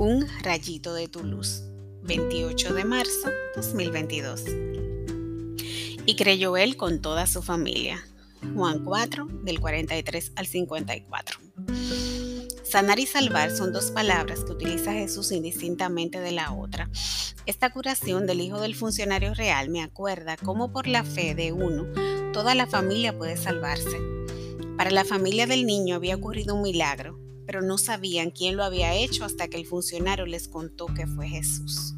Un rayito de tu luz, 28 de marzo 2022. Y creyó él con toda su familia. Juan 4, del 43 al 54. Sanar y salvar son dos palabras que utiliza Jesús indistintamente de la otra. Esta curación del hijo del funcionario real me acuerda cómo por la fe de uno toda la familia puede salvarse. Para la familia del niño había ocurrido un milagro, pero no sabían quién lo había hecho hasta que el funcionario les contó que fue Jesús.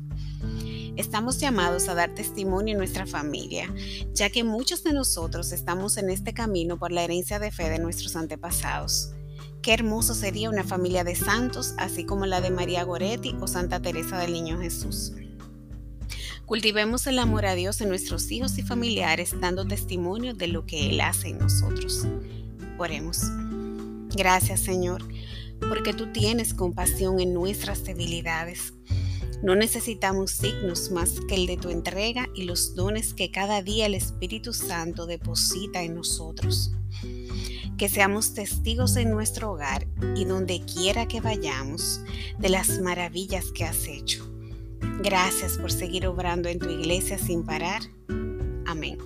Estamos llamados a dar testimonio en nuestra familia, ya que muchos de nosotros estamos en este camino por la herencia de fe de nuestros antepasados. Qué hermoso sería una familia de santos, así como la de María Goretti o Santa Teresa del Niño Jesús. Cultivemos el amor a Dios en nuestros hijos y familiares, dando testimonio de lo que Él hace en nosotros. Oremos. Gracias, Señor, porque tú tienes compasión en nuestras debilidades. No necesitamos signos más que el de tu entrega y los dones que cada día el Espíritu Santo deposita en nosotros que seamos testigos en nuestro hogar y donde quiera que vayamos de las maravillas que has hecho. Gracias por seguir obrando en tu iglesia sin parar. Amén.